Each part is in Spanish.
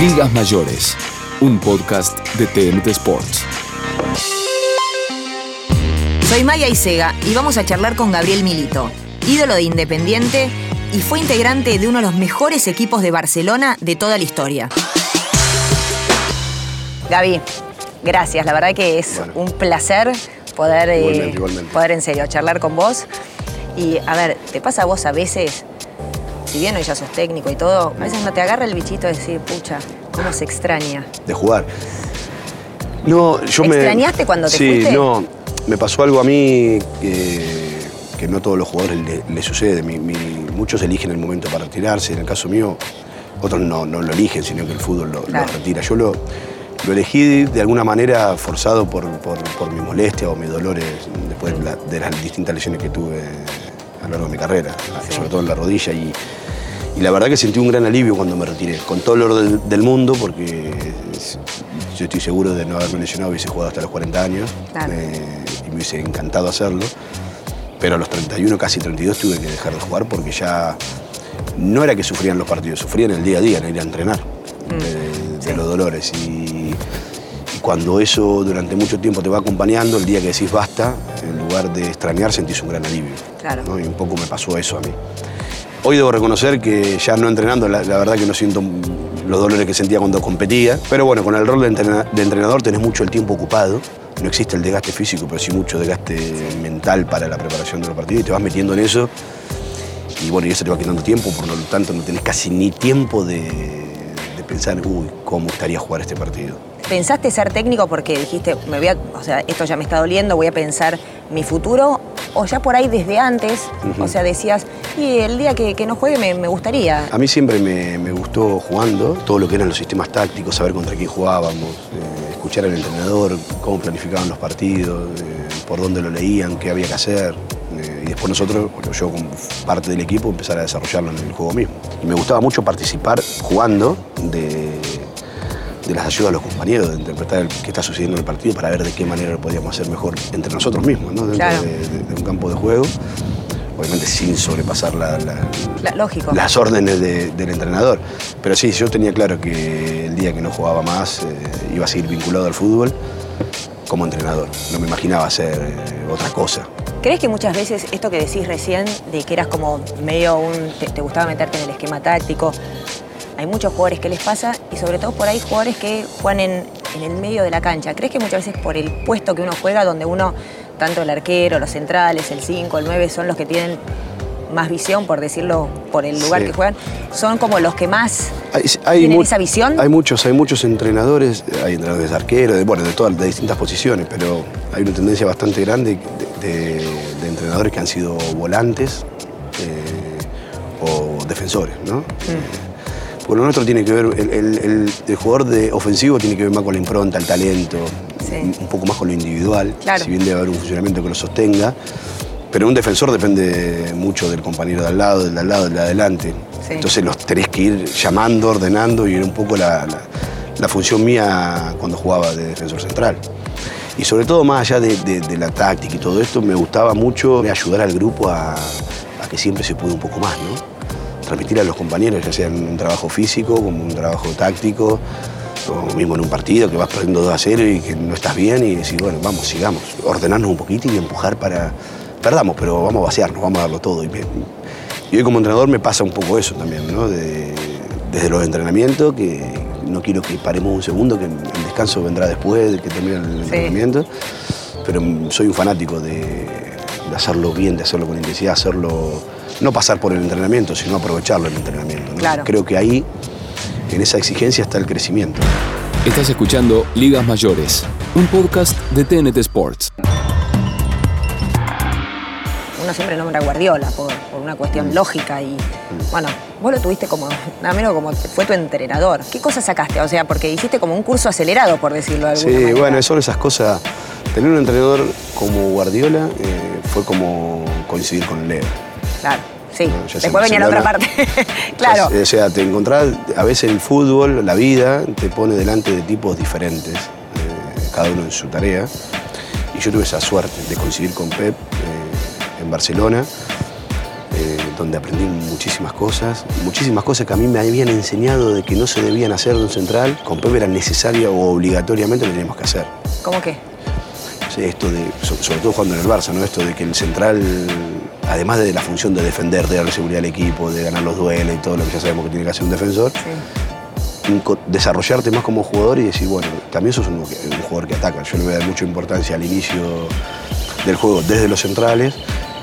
Ligas Mayores, un podcast de TNT Sports. Soy Maya Isega y vamos a charlar con Gabriel Milito, ídolo de Independiente y fue integrante de uno de los mejores equipos de Barcelona de toda la historia. Gaby, gracias, la verdad que es un placer poder, eh, poder en serio charlar con vos. Y a ver, ¿te pasa a vos a veces si bien hoy ya sos técnico y todo, a veces no te agarra el bichito de decir, pucha, cómo se extraña. De jugar. No, yo me. ¿Extrañaste cuando te sí, no. Me pasó algo a mí que, no a todos los jugadores les sucede. muchos eligen el momento para retirarse. En el caso mío, otros no, lo eligen, sino que el fútbol lo, retira. Yo lo, lo, elegí de alguna manera forzado por, mi molestia o mis dolores después de, las distintas lesiones que tuve a lo largo de mi carrera, sobre todo en la rodilla. Y, y la verdad que sentí un gran alivio cuando me retiré, con todo el orden del, mundo, porque yo estoy seguro de no haberme lesionado, hubiese jugado hasta los 40 años eh, y me hubiese encantado hacerlo. Pero a los 31, casi 32, tuve que dejar de jugar porque ya no era que sufrían los partidos, sufrían el día a día, en ir a entrenar mm. de, los dolores. Y, cuando eso durante mucho tiempo te va acompañando, el día que decís basta, en lugar de extrañar, sentís un gran alivio. Y un poco me pasó eso a mí. Hoy debo reconocer que ya no entrenando, la, verdad que no siento los dolores que sentía cuando competía. Pero bueno, con el rol de, entrenador tenés mucho el tiempo ocupado. No existe el desgaste físico, pero sí mucho desgaste mental para la preparación de los partidos y te vas metiendo en eso. Y bueno, y eso te va quitando tiempo, por lo tanto no tenés casi ni tiempo de, de pensar, uy, cómo estaría jugar este partido. ¿Pensaste ser técnico porque dijiste, me voy o sea, esto ya me está doliendo, voy a pensar mi futuro? ¿O ya por ahí desde antes, o sea, decías, y el día que, no juegue me, gustaría? A mí siempre me, gustó jugando, todo lo que eran los sistemas tácticos, saber contra quién jugábamos, eh, escuchar al entrenador, cómo planificaban los partidos, eh, por dónde lo leían, qué había que hacer. Eh, y después nosotros, bueno, yo como parte del equipo, empezar a desarrollarlo en el juego mismo. Y me gustaba mucho participar jugando de de las ayudas a los compañeros, de interpretar qué está sucediendo en el partido para ver de qué manera lo podíamos hacer mejor entre nosotros mismos, ¿no? dentro de, un campo de juego. Obviamente sin sobrepasar las órdenes del entrenador. Pero sí, yo tenía claro que el día que no jugaba más eh, iba a seguir vinculado al fútbol como entrenador. No me imaginaba hacer eh, otra cosa. ¿Crees que muchas veces esto que decís recién, de que eras como medio un. te, gustaba meterte en el esquema táctico, hay muchos jugadores que les pasa y sobre todo por ahí jugadores que juegan en, el medio de la cancha. ¿Crees que muchas veces por el puesto que uno juega, donde uno, tanto el arquero, los centrales, el 5, el 9, son los que tienen más visión, por decirlo, por el lugar que juegan, son como los que más tienen esa visión? Hay muchos, hay muchos entrenadores, hay entrenadores de arqueros, de, bueno, de todas, de distintas posiciones, pero hay una tendencia bastante grande de, entrenadores que han sido volantes eh, o defensores, ¿no? Mm. Bueno, nuestro tiene que ver, el, jugador de ofensivo tiene que ver más con la impronta, el talento, un poco más con lo individual, si bien debe haber un funcionamiento que lo sostenga. Pero un defensor depende mucho del compañero de al lado, del de al lado, del de adelante. Entonces los tenés que ir llamando, ordenando y era un poco la, función mía cuando jugaba de defensor central. Y sobre todo, más allá de, la táctica y todo esto, me gustaba mucho ayudar al grupo a, a que siempre se pueda un poco más, ¿no? Transmitir a los compañeros, ya sea en un trabajo físico, como un trabajo táctico, o mismo en un partido que vas perdiendo 2 a 0 y que no estás bien y decir, bueno, vamos, sigamos, ordenarnos un poquito y empujar para... Perdamos, pero vamos a vaciarnos, vamos a darlo todo. Y, hoy como entrenador me pasa un poco eso también, ¿no? desde los entrenamientos, que no quiero que paremos un segundo, que el descanso vendrá después de que termine el entrenamiento, pero soy un fanático de, de hacerlo bien, de hacerlo con intensidad, hacerlo no pasar por el entrenamiento, sino aprovecharlo el entrenamiento. Creo que ahí, en esa exigencia, está el crecimiento. Estás escuchando Ligas Mayores, un podcast de TNT Sports. Uno siempre nombra a Guardiola por, por una cuestión lógica y bueno, vos lo tuviste como, nada menos como fue tu entrenador. ¿Qué cosas sacaste? O sea, porque hiciste como un curso acelerado, por decirlo de alguna Sí, manera. bueno, son esas cosas. Tener un entrenador como Guardiola eh, fue como coincidir con Leo. Claro, sí. No, Después venía la otra parte. claro. O sea, te encontrás, a veces el fútbol, la vida, te pone delante de tipos diferentes, eh, cada uno en su tarea. Y yo tuve esa suerte de coincidir con Pep eh, en Barcelona, eh, donde aprendí muchísimas cosas, muchísimas cosas que a mí me habían enseñado de que no se debían hacer de un central, con Pep era necesaria o obligatoriamente lo teníamos que hacer. ¿Cómo qué? Sí, esto de, so- sobre todo jugando en el Barça, ¿no? Esto de que el central, además de la función de defender, de darle seguridad al equipo, de ganar los duelos y todo lo que ya sabemos que tiene que hacer un defensor, Sí. desarrollarte más como jugador y decir, bueno, también sos un, un jugador que ataca. Yo le voy a dar mucha importancia al inicio del juego desde los centrales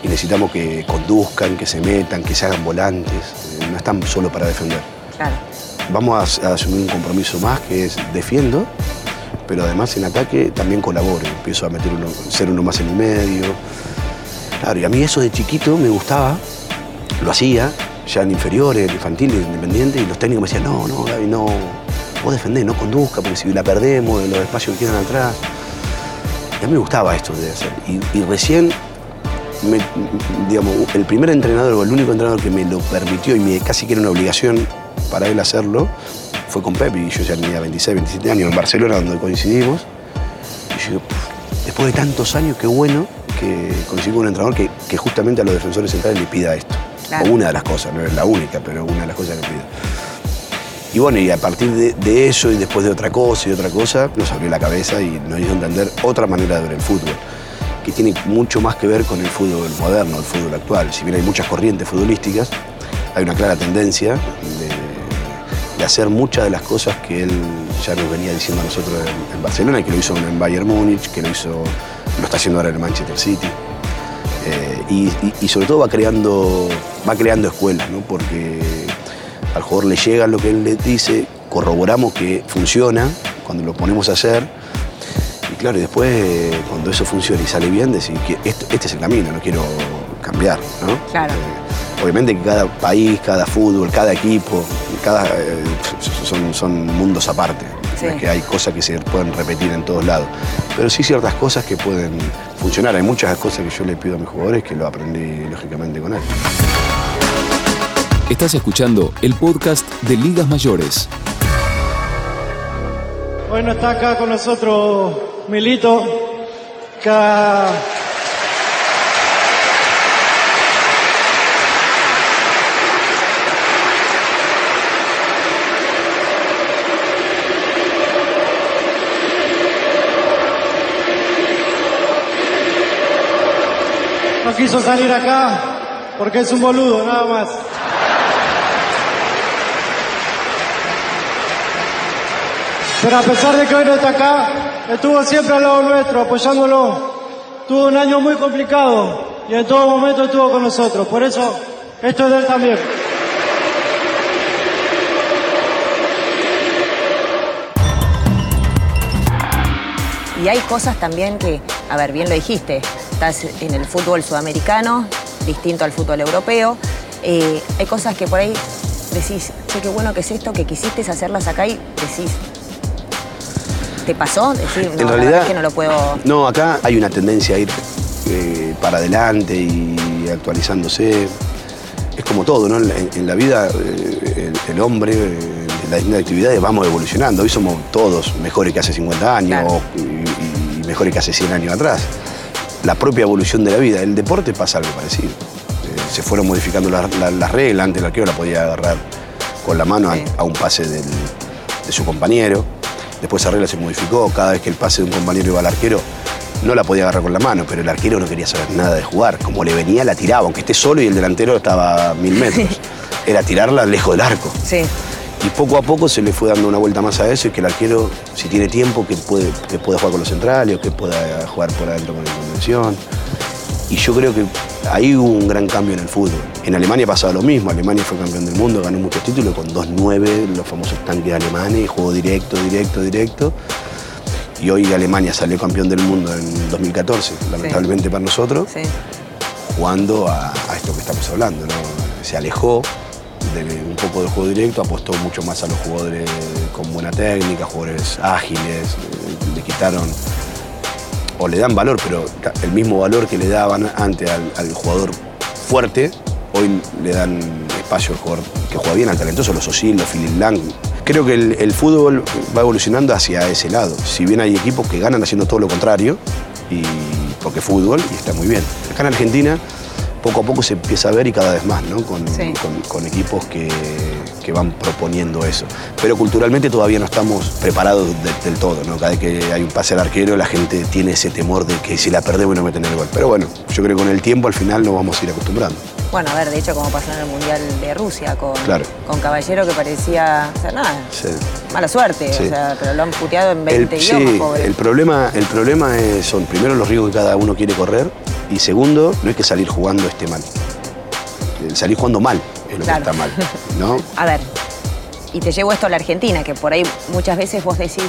y necesitamos que conduzcan, que se metan, que se hagan volantes. eh, no están solo para defender. Claro. Vamos a, a asumir un compromiso más que es defiendo, pero además en ataque también colaboro. Empiezo a meter uno, ser uno más en el medio. Claro, y a mí eso de chiquito me gustaba, lo hacía, ya en inferiores, en infantil, en independiente, y los técnicos me decían, no, no, Gaby, no, vos defendés, no conduzca, porque si la perdemos, en los espacios que quedan atrás. Y a mí me gustaba esto de hacer. Y, y recién, me- digamos, el primer entrenador o el único entrenador que me lo permitió y me, casi que era una obligación para él hacerlo, fue con Pep, y yo ya tenía 26, 27 años en Barcelona, donde coincidimos. Y yo digo, "Puf, después de tantos años, qué bueno que coincidí con un entrenador que, que justamente a los defensores centrales le pida esto. Claro. O una de las cosas, no es la única, pero una de las cosas que le pida. Y bueno, y a partir de, de eso y después de otra cosa y otra cosa, nos abrió la cabeza y nos hizo entender otra manera de ver el fútbol, que tiene mucho más que ver con el fútbol moderno, el fútbol actual. Si bien hay muchas corrientes futbolísticas, hay una clara tendencia de, hacer muchas de las cosas que él ya nos venía diciendo a nosotros en, Barcelona, que lo hizo en Bayern Múnich, que lo hizo, lo está haciendo ahora en Manchester City. Eh, y sobre todo va creando, va creando escuelas, ¿no? porque al jugador le llega lo que él le dice, corroboramos que funciona cuando lo ponemos a hacer. Claro, y después cuando eso funciona y sale bien, decir que esto- este es el camino, no quiero cambiar. ¿no? Claro. Eh, obviamente que cada país, cada fútbol, cada equipo, cada, eh, son, son mundos aparte. Sí. Es que hay cosas que se pueden repetir en todos lados. Pero sí ciertas cosas que pueden funcionar. Hay muchas cosas que yo le pido a mis jugadores que lo aprendí lógicamente con él. Estás escuchando el podcast de Ligas Mayores. Hoy no está acá con nosotros Milito, que no quiso salir acá porque es un boludo, nada más. Pero a pesar de que hoy no está acá, estuvo siempre al lado nuestro, apoyándolo. Tuvo un año muy complicado y en todo momento estuvo con nosotros. Por eso, esto es de él también. Y hay cosas también que, a ver, bien lo dijiste, estás en el fútbol sudamericano, distinto al fútbol europeo. Eh, hay cosas que por ahí decís, che, qué bueno que es esto, que quisiste hacerlas acá y decís, ¿te pasó? Decir, no, en realidad, es que no lo puedo... No, acá hay una tendencia a ir eh, para adelante y actualizándose. Es como todo, ¿no? En, la- en la vida, eh, el, el hombre, eh, en las distintas actividades, vamos evolucionando. Hoy somos todos mejores que hace 50 años Claro. y, y mejores que hace 100 años atrás. La propia evolución de la vida. El deporte pasa algo parecido. Eh, se fueron modificando las la- las reglas. Antes el arquero la podía agarrar con la mano a- un pase del- de su compañero. Después esa regla se modificó. Cada vez que el pase de un compañero iba al arquero, no la podía agarrar con la mano, pero el arquero no quería saber nada de jugar. Como le venía, la tiraba, aunque esté solo y el delantero estaba a mil metros. Era tirarla lejos del arco. Sí, Y poco a poco se le fue dando una vuelta más a eso y que el arquero, si tiene tiempo, que puede, que pueda jugar con los centrales o que pueda jugar por adentro con la convención. Y yo creo que ahí hubo un gran cambio en el fútbol. En Alemania pasaba lo mismo. Alemania fue campeón del mundo, ganó muchos títulos con 2-9, los famosos tanques alemanes, y jugó directo, directo, directo. Y hoy Alemania salió campeón del mundo en 2014, lamentablemente para nosotros. sí. jugando a, a esto que estamos hablando. ¿no? Se alejó de un poco del juego directo, apostó mucho más a los jugadores con buena técnica, jugadores ágiles, eh, le quitaron o le dan valor, pero el mismo valor que le daban antes al, al jugador fuerte, hoy le dan espacio al jugador que juega bien, al talentoso, los Osil, los Philip Lang. Creo que el, el fútbol va evolucionando hacia ese lado. Si bien hay equipos que ganan haciendo todo lo contrario, y porque fútbol y está muy bien. Acá en Argentina poco a poco se empieza a ver y cada vez más, ¿no? Con, Sí. con- con equipos que, que van proponiendo eso. Pero culturalmente todavía no estamos preparados de- del todo, ¿no? Cada vez que hay un pase al arquero, la gente tiene ese temor de que si la perdemos no meten el gol. Pero bueno, yo creo que con el tiempo al final nos vamos a ir acostumbrando. Bueno, a ver, de hecho, como pasó en el Mundial de Rusia con, Claro. con Caballero que parecía, o sea, nada, Sí. mala suerte, Sí. o sea, pero lo han puteado en El, 20 sí, idiomas, pobre. el problema, el problema es- son primero los riesgos que cada uno quiere correr y segundo, no es que salir jugando esté mal. El salir jugando mal es lo Claro. que está mal, ¿no? A ver, y te llevo esto a la Argentina, que por ahí muchas veces vos decís,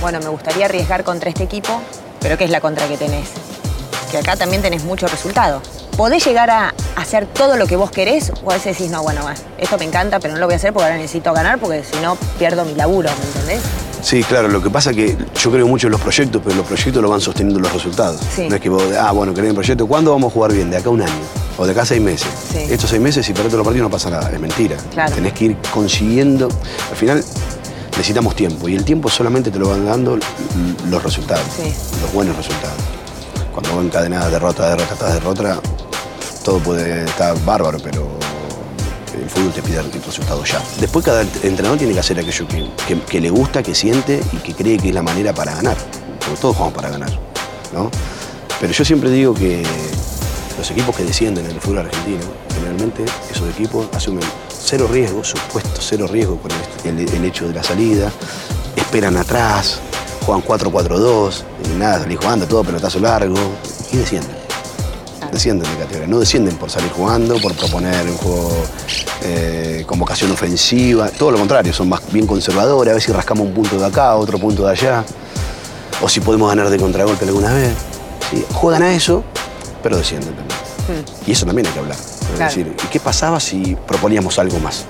bueno, me gustaría arriesgar contra este equipo, pero ¿qué es la contra que tenés? Que acá también tenés mucho resultado. ¿Podés llegar a hacer todo lo que vos querés? O a veces decís, no, bueno, va, esto me encanta, pero no lo voy a hacer porque ahora necesito ganar, porque si no pierdo mi laburo, ¿me entendés? Sí, claro, lo que pasa es que yo creo mucho en los proyectos, pero los proyectos lo van sosteniendo los resultados. Sí. No es que vos, ah, bueno, querés un proyecto, ¿cuándo vamos a jugar bien? De acá a un año. O de acá a seis meses. Sí. Estos seis meses, si perdés los partidos, no pasa nada. Es mentira. Claro. Tenés que ir consiguiendo. Al final, necesitamos tiempo. Y el tiempo solamente te lo van dando los resultados. Sí. Los buenos resultados. Cuando van encadenadas derrota, derrota, tras derrota, todo puede estar bárbaro, pero el fútbol te pide el resultado ya. Después cada entrenador tiene que hacer aquello que, que- que le gusta, que siente y que cree que es la manera para ganar. Porque todos jugamos para ganar, ¿no? Pero yo siempre digo que los equipos que descienden en el fútbol argentino, generalmente esos equipos asumen cero riesgo, supuesto cero riesgo con el, hecho de la salida, esperan atrás, juegan 4-4-2, y nada, salís jugando, todo pelotazo largo, y descienden descienden de categoría. No descienden por salir jugando, por proponer un juego eh, con vocación ofensiva. Todo lo contrario, son más bien conservadores. A ver si rascamos un punto de acá, otro punto de allá. O si podemos ganar de contragolpe alguna vez. Sí, juegan a eso, pero descienden también. Y eso también hay que hablar. Es. Claro. decir, ¿y qué pasaba si proponíamos algo más?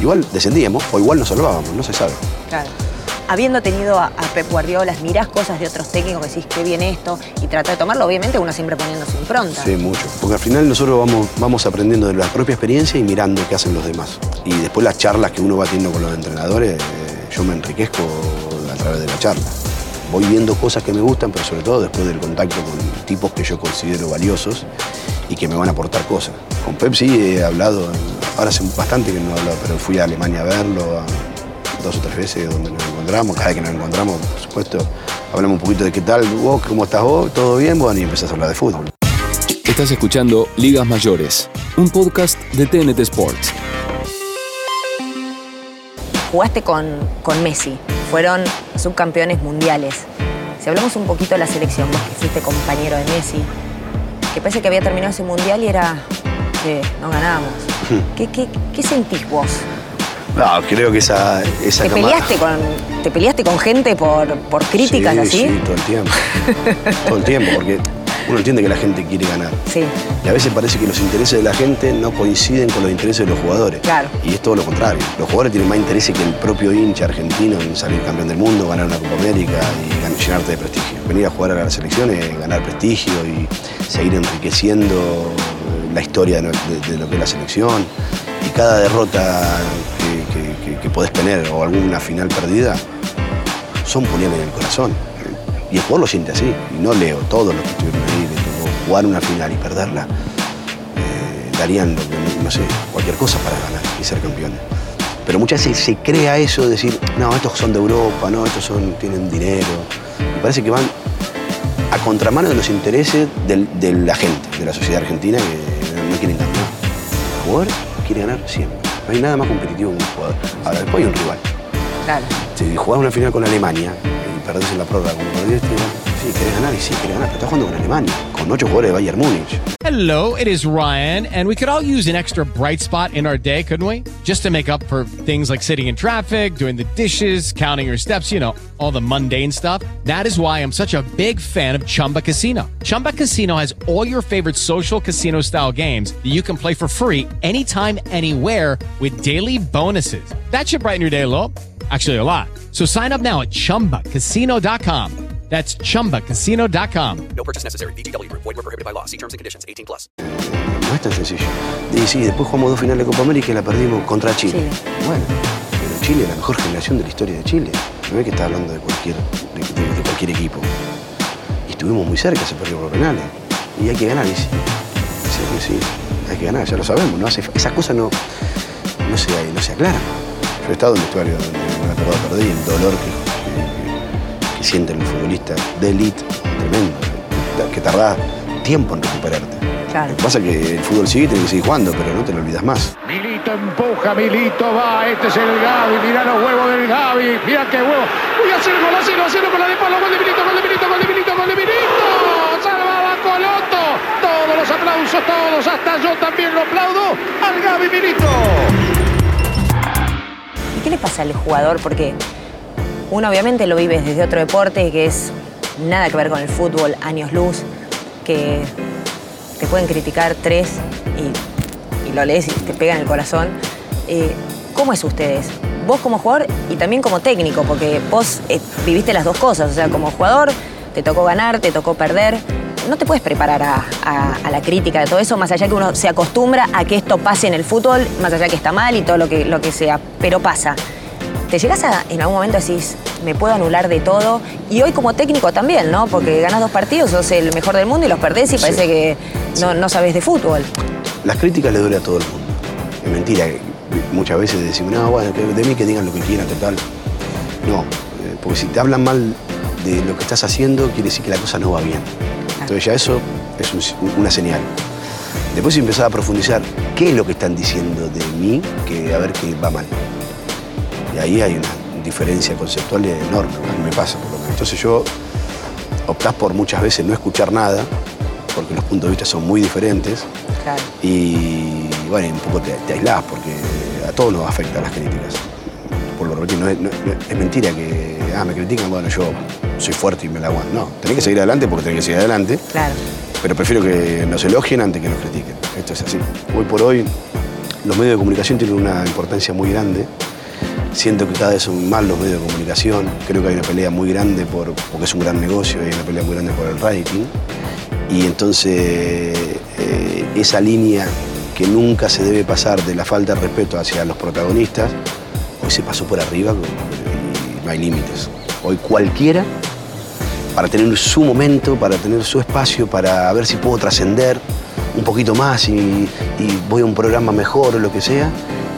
Igual descendíamos o igual nos salvábamos, no se sabe. Claro. Habiendo tenido a, a Pep Guardiola, mirás cosas de otros técnicos que decís qué bien esto y trata de tomarlo, obviamente uno siempre poniendo su impronta. Sí, mucho. Porque al final nosotros vamos, vamos aprendiendo de la propia experiencia y mirando qué hacen los demás. Y después las charlas que uno va teniendo con los entrenadores, eh, yo me enriquezco a través de la charla. Voy viendo cosas que me gustan, pero sobre todo después del contacto con tipos que yo considero valiosos y que me van a aportar cosas. Con Pep sí he hablado, ahora hace bastante que no he hablado, pero fui a Alemania a verlo, a- dos o tres veces donde nos encontramos, cada vez que nos encontramos, por supuesto, hablamos un poquito de qué tal, vos, cómo estás vos, todo bien, bueno, y empezás a hablar de fútbol. Estás escuchando Ligas Mayores, un podcast de TNT Sports. Jugaste con, con Messi, fueron subcampeones mundiales. Si hablamos un poquito de la selección, vos que fuiste compañero de Messi, que parece que había terminado ese mundial y era que no ganábamos. ¿Qué, qué, qué sentís vos? No, creo que esa, esa ¿Te camada- peleaste, con, ¿Te peleaste con gente por, por críticas sí, así? Sí, todo el tiempo. todo el tiempo, porque uno entiende que la gente quiere ganar. Sí, Y a veces parece que los intereses de la gente no coinciden con los intereses de los jugadores. Claro. Y es todo lo contrario. Los jugadores tienen más intereses que el propio hincha argentino en salir campeón del mundo, ganar una Copa América y llenarte de prestigio. Venir a jugar a las selecciones, ganar prestigio y seguir enriqueciendo la historia de, no- de- de lo que es la selección. Y cada derrota que, que- que- que podés tener o alguna final perdida son puñales en el corazón. Y el jugador lo siente así. Y no leo, todos los que estuvieron ahí, que tocó jugar una final y perderla, eh, darían, lo no sé, cualquier cosa para ganar y ser campeones. Pero muchas veces se crea eso de decir, no, estos son de Europa, no, estos son, tienen dinero. Me parece que van a contramano de los intereses de la gente, de la sociedad argentina que no quieren ganar. El jugador quiere ganar siempre. No hay nada más competitivo que un jugador. Ahora, después hay un rival. claro. Si jugás una final con Alemania y perdés en la prórroga sí, querés ganar y sí, querés ganar, pero estás jugando con Alemania, con ocho jugadores de Bayern Múnich. Hello, it is Ryan, and we could all use an extra bright spot in our day, couldn't we? Just to make up for things like sitting in traffic, doing the dishes, counting your steps, you know, all the mundane stuff. That is why I'm such a big fan of Chumba Casino. Chumba Casino has all your favorite social casino style games that you can play for free anytime, anywhere with daily bonuses. That should brighten your day a little. Actually, a lot. So sign up now at chumbacasino.com. That's chumbacasino.com. No purchase necessary. VGW Group. Void were prohibited by law. See terms and conditions. 18 plus. No es tan sencillo. Y sí, después jugamos dos finales de Copa América y la perdimos contra Chile. Chile. Bueno, pero Chile es la mejor generación de la historia de Chile. No es que está hablando de cualquier, de, de- de cualquier equipo. Y estuvimos muy cerca, se perdió por penales. Y hay que ganar, y sí. Sí, sí, hay que ganar, ya lo sabemos. ¿no? Hace, esas cosas no, no, se, no se aclaran. Yo he estado en un vestuario donde me ha tocado perder y el dolor que, que, que sienten los futbolistas de élite, tremendo. Que tardás tiempo en recuperarte. Claro. Lo que pasa es que el fútbol sigue y tiene que seguir jugando, pero no te lo olvidas más. Milito empuja, Milito va, este es el Gaby, mirá los huevos del Gaby, mirá qué huevo. Voy a hacer gol, hacerlo, hacerlo con la de palo, gol de Milito, gol de Milito, gol de Milito, gol de Milito. Salvaba Coloto. Todos los aplausos, todos, hasta yo también lo aplaudo al Gaby Milito. ¿Y qué le pasa al jugador? Porque uno obviamente lo vive desde otro deporte que es nada que ver con el fútbol, años luz, que te pueden criticar tres y, y lo lees y te pega en el corazón. Eh, ¿Cómo es ustedes? Vos como jugador y también como técnico, porque vos eh, viviste las dos cosas, o sea, como jugador te tocó ganar, te tocó perder. No te puedes preparar a, a- a la crítica de todo eso, más allá que uno se acostumbra a que esto pase en el fútbol, más allá que está mal y todo lo que, lo que sea, pero pasa. ¿Te llegas a en algún momento decís, me puedo anular de todo? Y hoy como técnico también, ¿no? Porque ganas dos partidos, sos el mejor del mundo y los perdés y Sí. parece que no, no sabes de fútbol. Las críticas le duele a todo el mundo. Es mentira. Muchas veces decimos, no, bueno, de mí que digan lo que quieran, total. No, eh, porque si te hablan mal de lo que estás haciendo, quiere decir que la cosa no va bien. Entonces ya eso es un- una señal. Después empezás a profundizar, ¿qué es lo que están diciendo de mí que a ver qué va mal? Y ahí hay una diferencia conceptual enorme, a mí me pasa por lo menos. Entonces yo optás por muchas veces no escuchar nada, porque los puntos de vista son muy diferentes. Claro. Y bueno, un poco te, te aislás porque a todos nos afectan las críticas. Por lo repito, no es, no- no- es mentira que, ah, me critican, bueno, yo soy fuerte y me la aguanto. No, tenés que seguir adelante porque tenés que seguir adelante, Claro. pero prefiero que nos elogien antes que nos critiquen. Esto es así. Hoy por hoy, los medios de comunicación tienen una importancia muy grande. Siento que cada vez son más los medios de comunicación. Creo que hay una pelea muy grande por, porque es un gran negocio, hay una pelea muy grande por el rating. Y entonces eh, esa línea que nunca se debe pasar de la falta de respeto hacia los protagonistas, hoy se pasó por arriba y no hay límites. Hoy cualquiera, para tener su momento, para tener su espacio, para ver si puedo trascender un poquito más y, y voy a un programa mejor o lo que sea,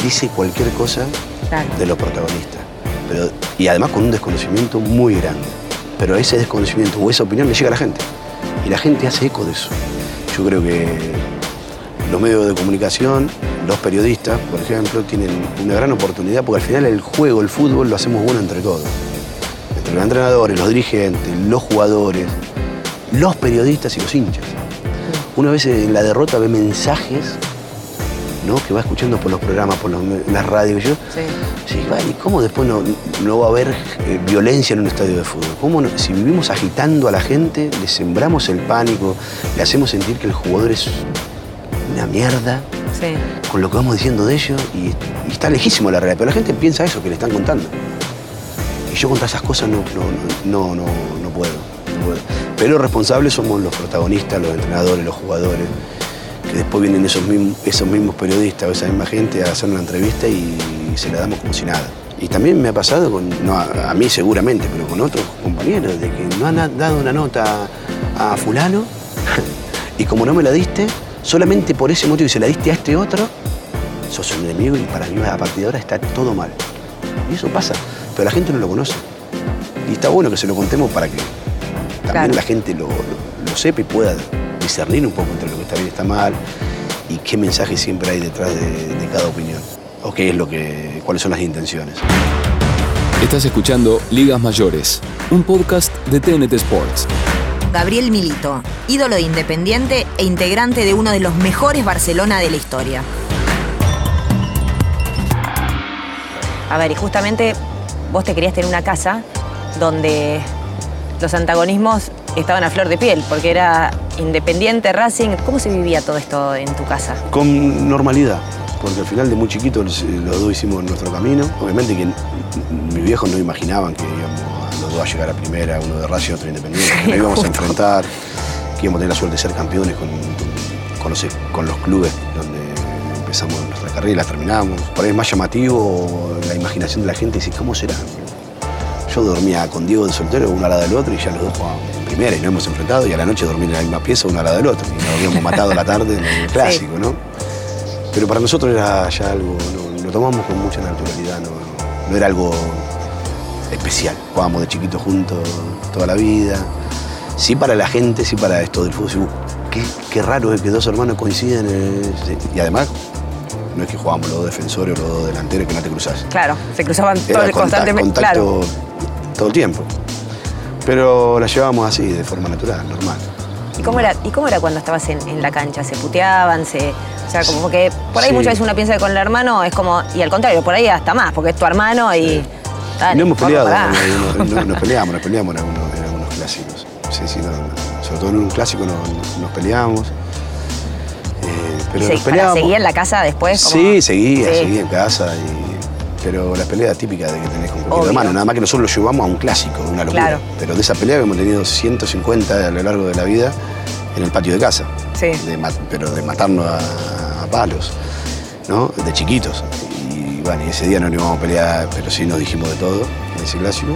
dice cualquier cosa Claro. de los protagonistas. Pero, y además con un desconocimiento muy grande. Pero ese desconocimiento o esa opinión le llega a la gente. Y la gente hace eco de eso. Yo creo que los medios de comunicación, los periodistas, por ejemplo, tienen una gran oportunidad porque al final el juego, el fútbol, lo hacemos bueno entre todos. Los entrenadores, los dirigentes, los jugadores, los periodistas y los hinchas. Una vez en la derrota ve mensajes ¿no? que va escuchando por los programas, por los- las radios. Yo, Sí. ¿y cómo después no, no va a haber eh, violencia en un estadio de fútbol? ¿Cómo no- si vivimos agitando a la gente, le sembramos el pánico, le hacemos sentir que el jugador es una mierda, Sí. con lo que vamos diciendo de ellos, y, y está lejísimo la realidad, pero la gente piensa eso que le están contando. Y yo contra esas cosas no, no, no, no, puedo, no puedo. Pero responsables somos los protagonistas, los entrenadores, los jugadores, que después vienen esos mismos, esos mismos periodistas o esa misma gente a hacer una entrevista y se la damos como si nada. Y también me ha pasado, con, no a, a mí seguramente, pero con otros compañeros, de que no han dado una nota a fulano y como no me la diste, solamente por ese motivo y se la diste a este otro, sos un enemigo y para mí a partir de ahora está todo mal. Y eso pasa, pero la gente no lo conoce. Y está bueno que se lo contemos para que también Claro. la gente lo, lo- lo sepa y pueda discernir un poco entre lo que está bien y está mal y qué mensaje siempre hay detrás de, de cada opinión. O qué es lo que, cuáles son las intenciones. Estás escuchando Ligas Mayores, un podcast de TNT Sports. Gabriel Milito, ídolo de Independiente e integrante de uno de los mejores Barcelona de la historia. A ver, y justamente vos te querías tener una casa donde los antagonismos estaban a flor de piel, porque era Independiente, Racing. ¿Cómo se vivía todo esto en tu casa? Con normalidad, porque al final de muy chiquitos los, los dos hicimos nuestro camino. Obviamente que mis viejos no imaginaban que íbamos los dos a llegar a primera, uno de Racing otro de Independiente, que nos íbamos a enfrentar, que íbamos a tener la suerte de ser campeones con, con los, con los clubes donde empezamos nuestra carrera y la terminamos. Por ahí es más llamativo la imaginación de la gente, dice, ¿cómo será? Yo dormía con Diego de soltero, uno al lado del otro, y ya los dos jugábamos en primera y nos hemos enfrentado, y a la noche dormir en la misma pieza, uno al lado del otro, y nos habíamos matado a la tarde en el clásico, ¿no? Pero para nosotros era ya algo, no, lo tomamos con mucha naturalidad, no, no era algo especial. Jugábamos de chiquitos juntos toda la vida. Sí para la gente, sí para esto del fútbol. Qué, qué raro es que dos hermanos coinciden. y además, no es que jugábamos los dos defensores o los dos delanteros que no te cruzás. Claro, se cruzaban Era todo, constantemente. contacto Claro. todo el tiempo. Pero la llevábamos así, de forma natural, normal. ¿Y cómo, era, ¿Y cómo era cuando estabas en, en la cancha? ¿Se puteaban? Se, o sea, como que por ahí Sí. muchas veces uno piensa que con el hermano es como. Y al contrario, por ahí hasta más, porque es tu hermano y. Dale, no hemos peleado, pará. no, no- nos peleamos, nos peleamos en algunos, en algunos clásicos. Sí, sí, no. sobre todo en un clásico nos, nos peleamos. Pero ¿Y se- nos para peleábamos. seguir en la casa después? Sí, seguía, Sí. seguía en casa. y- pero la pelea típica de que tenés con cualquier Obvio. hermano, nada más que nosotros lo llevamos a un clásico, una locura. Claro. Pero de esa pelea que hemos tenido 150 a lo largo de la vida en el patio de casa. Sí. De pero de matarnos a, a palos, ¿no? De chiquitos. Y bueno, y ese día no nos íbamos a pelear, pero sí nos dijimos de todo en ese clásico.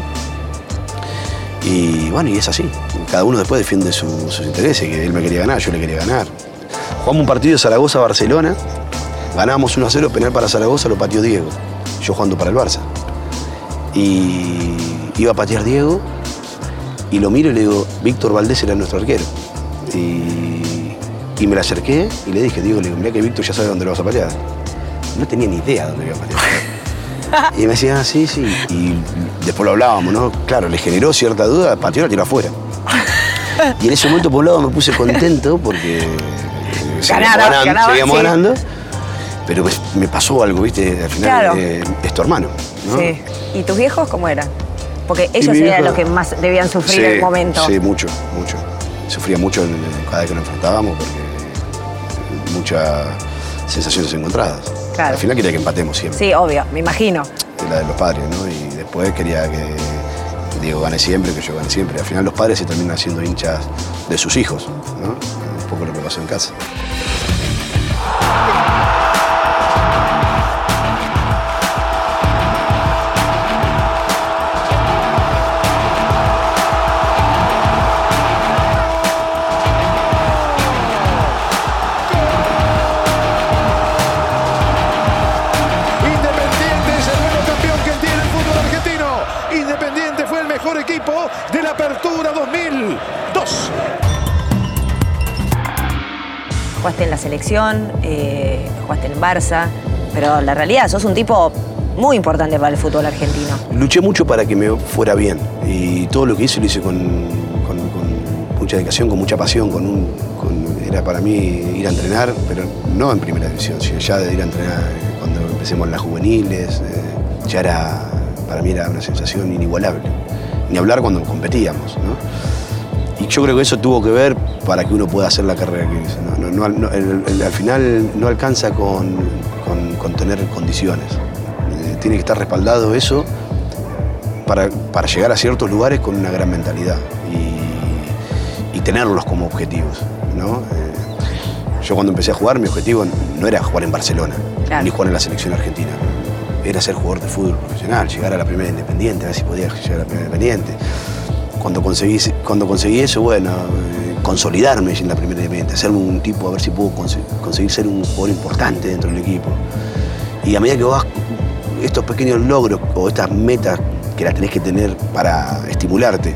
Y bueno, y es así. Cada uno después defiende su- sus intereses, que él me quería ganar, yo le quería ganar. Jugamos un partido de Zaragoza-Barcelona, ganábamos 1 a 0, penal para Zaragoza, lo pateó Diego, yo jugando para el Barça. Y iba a patear Diego, y lo miro y le digo, Víctor Valdés era nuestro arquero. Y, y me le acerqué y le dije, Diego, le digo, mirá que Víctor ya sabe dónde lo vas a patear. No tenía ni idea dónde lo iba a patear. Y me decía, ah, sí, sí. Y después lo hablábamos, ¿no? Claro, le generó cierta duda, pateó y la tiró afuera. Y en ese momento, por un lado, me puse contento porque seguíamos Ganaron, ganando, ganaban, seguíamos sí. ganando. Pero pues, me pasó algo, ¿viste? Al final Claro. eh, es tu hermano, ¿no? Sí. ¿Y tus viejos cómo eran? Porque ellos eran los que más debían sufrir en el momento. Sí, mucho, mucho. Sufría mucho en- cada vez que nos enfrentábamos porque muchas sensaciones encontradas. Claro. Al final quería que empatemos siempre. Sí, obvio, me imagino. la de los padres, ¿no? Y después quería que Diego gane siempre, que yo gane siempre. Al final los padres se terminan siendo hinchas de sus hijos, ¿no? Un poco lo que pasó en casa. Selección, eh, jugaste en Barça, pero la realidad, sos un tipo muy importante para el fútbol argentino. Luché mucho para que me fuera bien y todo lo que hice lo hice con, mucha dedicación, con mucha pasión, con un, era para mí ir a entrenar, pero no en primera división, sino ya de ir a entrenar eh, cuando empecemos las juveniles, eh, ya era, para mí era una sensación inigualable. Ni hablar cuando competíamos. Y yo creo que eso tuvo que ver para que uno pueda hacer la carrera que hizo. ¿no? No- no- no- el- el- al final no alcanza con, con- con tener condiciones. Eh, tiene que estar respaldado eso para, para llegar a ciertos lugares con una gran mentalidad y, y tenerlos como objetivos. ¿no? Eh, yo cuando empecé a jugar, mi objetivo no era jugar en Barcelona, Claro. ni jugar en la selección argentina. Era ser jugador de fútbol profesional, llegar a la primera independiente, a ver si podía llegar a la primera independiente. Cuando conseguí, cuando conseguí eso, bueno, eh, consolidarme en la primera independiente, hacerme un tipo, a ver si puedo conse- conseguir ser un jugador importante dentro del equipo. Y a medida que vas, estos pequeños logros o estas metas que las tenés que tener para estimularte,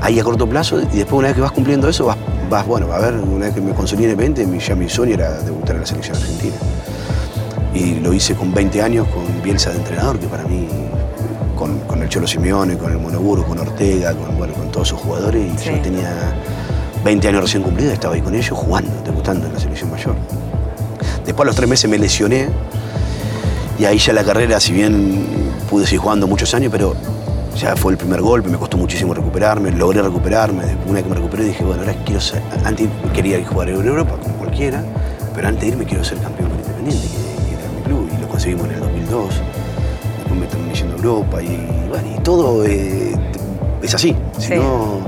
ahí a corto plazo, y después una vez que vas cumpliendo eso, vas, vas bueno, a ver, una vez que me consolidé en el 20, mi, ya mi sueño era debutar en la selección argentina. Y lo hice con 20 años con Bielsa de entrenador, que para mí, Cholo Simeone, con el Monoburo, con Ortega, con, bueno, con todos esos jugadores. Y Sí. yo tenía 20 años recién cumplidos, estaba ahí con ellos jugando, debutando en la selección mayor. Después a los tres meses me lesioné y ahí ya la carrera, si bien pude seguir jugando muchos años, pero ya fue el primer golpe, me costó muchísimo recuperarme, logré recuperarme. Una vez que me recuperé dije, bueno, ahora quiero ser, antes quería ir a jugar en Europa, como cualquiera, pero antes de irme quiero ser campeón con Independiente, que era mi club, y lo conseguimos en el 2002. Después me terminé yendo a Europa y, bueno, y todo eh, es así. Si Sí. no,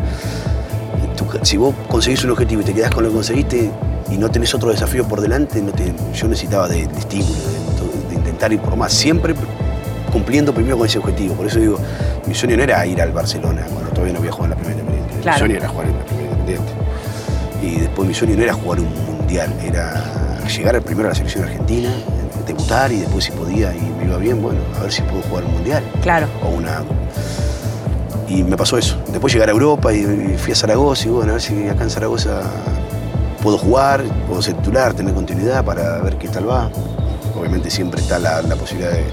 si vos conseguís un objetivo y te quedás con lo que conseguiste y no tenés otro desafío por delante, no te- yo necesitaba de, de estímulo, de, de intentar ir por más, siempre cumpliendo primero con ese objetivo. Por eso digo, mi sueño no era ir al Barcelona cuando todavía no había jugado en la primera independiente. Claro. Mi sueño era jugar en la primera independiente. Y después mi sueño no era jugar un mundial, era llegar primero a la selección argentina, debutar y después si podía y me iba bien, bueno, a ver si puedo jugar un mundial Claro. o una. Y me pasó eso. Después llegar a Europa y, y fui a Zaragoza y bueno, a ver si acá en Zaragoza puedo jugar, puedo ser titular, tener continuidad para ver qué tal va. Obviamente siempre está la, la posibilidad de,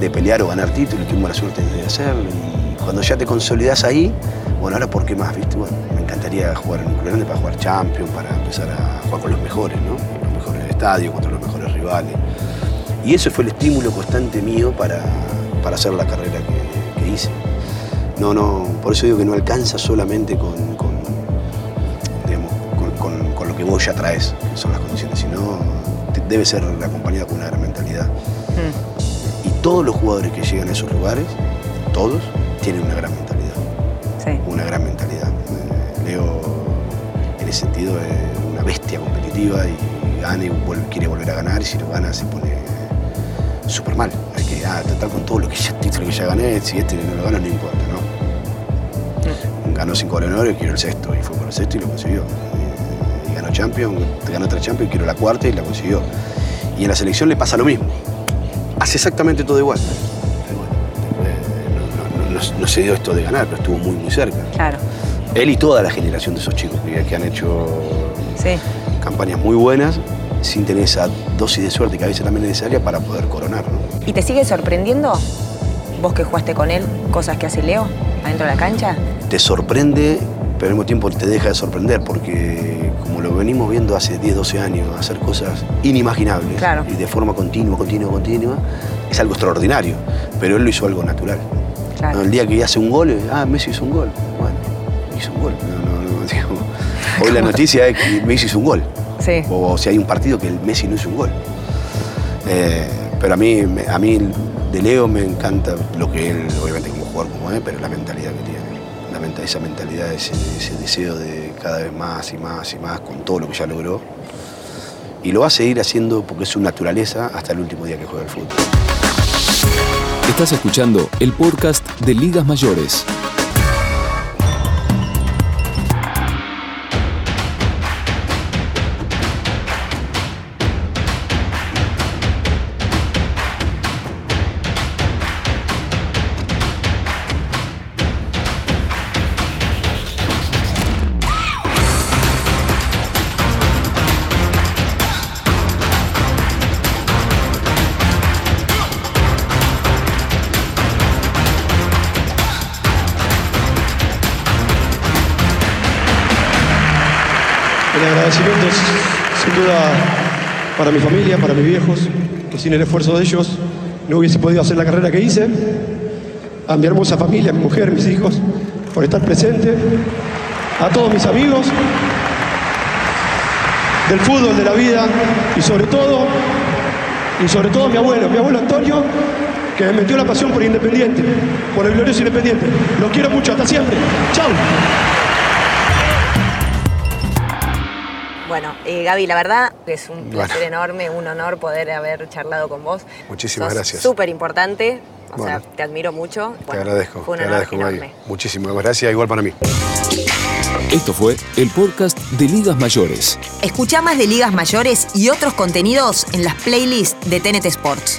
de pelear o ganar título y tuvimos la suerte de hacerlo. Y cuando ya te consolidás ahí, bueno, ahora por qué más, ¿viste? Bueno, me encantaría jugar en un club grande para jugar Champions, para empezar a jugar con los mejores, ¿no? Los mejores del estadio, contra los mejores rivales. Y eso fue el estímulo constante mío para, para hacer la carrera que, que hice. No, no, por eso digo que no alcanza solamente con, con, digamos, con, con- con lo que vos ya traes, que son las condiciones, sino te- debe ser acompañado con una gran mentalidad. Mm, Y todos los jugadores que llegan a esos lugares, todos, tienen una gran mentalidad sí. una gran mentalidad. Eh, Leo, en ese sentido, es una bestia competitiva y gana y vuelve- quiere volver a ganar y si lo gana se pone súper mal. Hay que ah, tratar con todo lo que ya, título que ya gané, si este no lo gano no importa, ¿no? Ganó cinco balones quiero el sexto y fue por el sexto y lo consiguió. Y ganó Champions, ganó otra Champions, quiero la cuarta y la consiguió. Y en la selección le pasa lo mismo. Hace exactamente todo igual. Bueno, no- no- no- no se dio esto de ganar, pero estuvo muy, muy cerca. Claro. Él y toda la generación de esos chicos que, que han hecho Sí. campañas muy buenas sin tener esa dosis de suerte que a veces también es necesaria para poder coronar. ¿no? ¿Y te sigue sorprendiendo, vos que jugaste con él, cosas que hace Leo adentro de la cancha? Te sorprende, pero al mismo tiempo te deja de sorprender porque como lo venimos viendo hace 10, 12 años, hacer cosas inimaginables Claro. y de forma continua, continua, continua, es algo extraordinario. Pero él lo hizo algo natural. El día que hace un gol, ah, Messi hizo un gol. Bueno, hizo un gol. No, no, no, digamos, hoy la noticia es que Messi hizo un gol. Sí. O si hay un partido que el Messi no hizo un gol. Eh, pero a mí, a mí de Leo me encanta lo que él, obviamente como jugador como es, pero la mentalidad que tiene. La menta- esa mentalidad, ese, ese deseo de cada vez más y más y más con todo lo que ya logró. Y lo va a seguir haciendo porque es su naturaleza hasta el último día que juega el fútbol. Estás escuchando el podcast de Ligas Mayores. Para mi familia, para mis viejos, que sin el esfuerzo de ellos no hubiese podido hacer la carrera que hice. A mi hermosa familia, a mi mujer, mis hijos, por estar presente. A todos mis amigos del fútbol, de la vida y sobre todo, y sobre todo mi abuelo, mi abuelo Antonio, que me metió la pasión por Independiente, por el glorioso Independiente. Los quiero mucho, hasta siempre. Chao. Bueno, eh, Gaby, la verdad es un Bueno. placer enorme, un honor poder haber charlado con vos. Muchísimas Sos gracias. Súper importante, o Bueno. sea, te admiro mucho. te Bueno, agradezco, Fue un te honor agradezco, enorme. Muchísimas gracias, igual para mí. Esto fue el podcast de Ligas Mayores. Escucha más de ligas mayores y otros contenidos en las playlists de TNT Sports.